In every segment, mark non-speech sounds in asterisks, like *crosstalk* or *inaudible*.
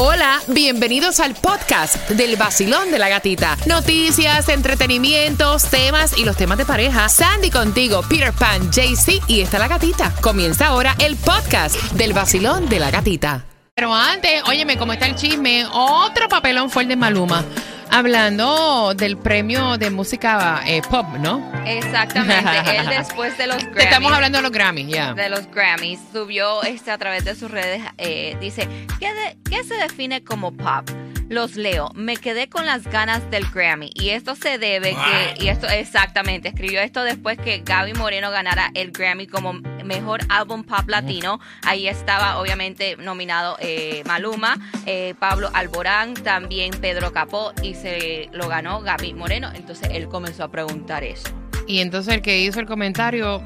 Hola, bienvenidos al podcast del vacilón de la gatita. Noticias, entretenimientos, temas y los temas de pareja. Sandy contigo, Peter Pan, JC y está la gatita. Comienza ahora el podcast del vacilón de la gatita. Pero antes, óyeme, ¿cómo está el chisme? Otro papelón fue el de Maluma. Hablando del premio de música eh, pop, ¿no? Exactamente. *laughs* Él después de los Grammys. Estamos hablando de los Grammys, ya. De los Grammys. Subió este a través de sus redes. eh, dice, ¿qué, de- ¿qué se define como pop? Los leo. Me quedé con las ganas del Grammy. Y esto se debe que... Y esto exactamente. Escribió esto después que Gaby Moreno ganara el Grammy como mejor álbum pop latino. Ahí estaba obviamente nominado eh, Maluma, eh, Pablo Alborán, también Pedro Capó. Y se lo ganó Gaby Moreno. Entonces él comenzó a preguntar eso. Y entonces el que hizo el comentario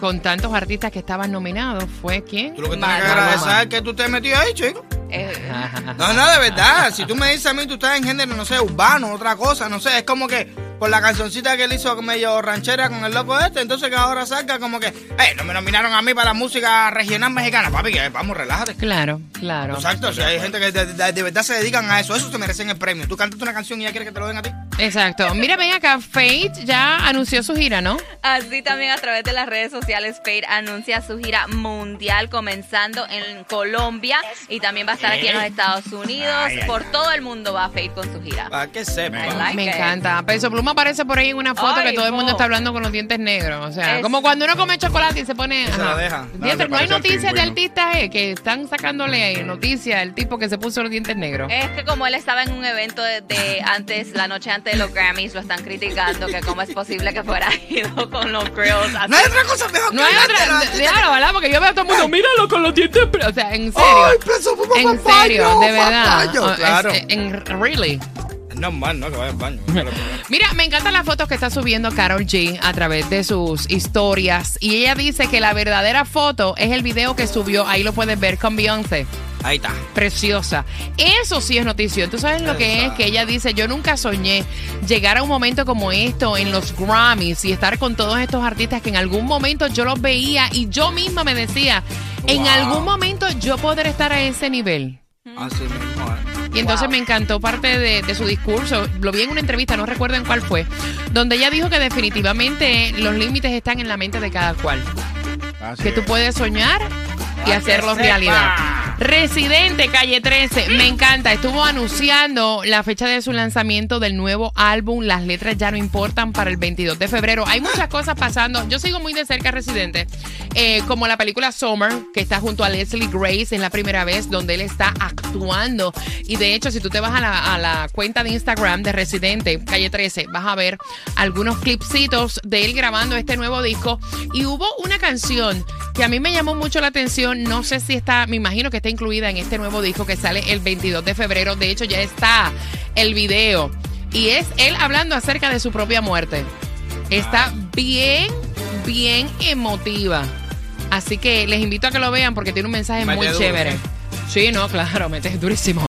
con tantos artistas que estaban nominados fue quién? Tú lo que tienes que agradecer es que tú te metí ahí, chico. Eh, *laughs* No, no, de verdad. Si tú me dices a mí, tú estás en género, no sé, urbano, otra cosa, no sé. Es como que por la cancioncita que él hizo medio ranchera con el loco este, entonces que ahora salga como que, eh, no me nominaron a mí para la música regional mexicana, papi, que vamos, relájate. Claro, claro. Exacto, si hay gente que de, de- de verdad se dedican a eso, eso se merecen el premio. Tú cantas una canción y ya quieres que te lo den a ti. Exacto. Mira, ven acá, Fate ya anunció su gira, ¿no? Así también a través de las redes sociales, Fade anuncia su gira mundial comenzando en Colombia y también va a estar aquí en los Estados Unidos. Ay, ay, Por todo el mundo va Fade con su gira. Para que I sepa. like Me it. encanta. Peso Pluma aparece por ahí en una foto Ay, que todo el mundo está hablando con los dientes negros. O sea, Es- como cuando uno come chocolate y se pone. se la deja. Dientes, No, hay noticias de artistas eh, que están sacándole noticias del tipo que se puso los dientes negros. Es que como él estaba en un evento de, de antes, la noche antes de los Grammys, lo están criticando que cómo es posible que fuera *laughs* ido con los grills. así. No hay otra cosa mejor No que hay otra. Déjalo, ¿verdad? Porque yo veo a todo el mundo, míralo con los dientes. pre-". O sea, en serio. Ay, Pluma, en papayo, serio, de verdad. papayo. Oh, es- Claro. en, really. Es normal, ¿no? Que vaya al baño. *laughs* Mira, me encantan las fotos que está subiendo Carol G a través de sus historias. Y ella dice que la verdadera foto es el video que subió. Ahí lo puedes ver con Beyoncé. Ahí está. Preciosa. Eso sí es noticia. Tú sabes lo que es que ella dice, yo nunca soñé llegar a un momento como esto en los Grammys y estar con todos estos artistas que en algún momento yo los veía y yo misma me decía, en algún momento yo podré estar a ese nivel. Así mismo, ¿eh? Y entonces Wow. me encantó parte de, de su discurso. Lo vi en una entrevista, no recuerdo en cuál fue, donde ella dijo que definitivamente los límites están en la mente de cada cual. Así Que tú es. puedes soñar y Pa' hacerlo que realidad. Residente, calle 13, me encanta. Estuvo anunciando la fecha de su lanzamiento del nuevo álbum. Las letras ya no importan para el 22 de febrero. Hay muchas cosas pasando. Yo sigo muy de cerca a Residente, eh, como la película Summer, que está junto a Leslie Grace. Es la primera vez donde él está actuando. Y de hecho, si tú te vas a la, a la cuenta de Instagram de Residente, calle 13, vas a ver algunos clipsitos de él grabando este nuevo disco. Y hubo una canción que a mí me llamó mucho la atención. No sé si está, me imagino que está incluida en este nuevo disco que sale el 22 de febrero. De hecho, ya está el video. Y es él hablando acerca de su propia muerte. Está bien, bien emotiva. Así que les invito a que lo vean porque tiene un mensaje muy duro, chévere. Sí, no, claro, metes durísimo.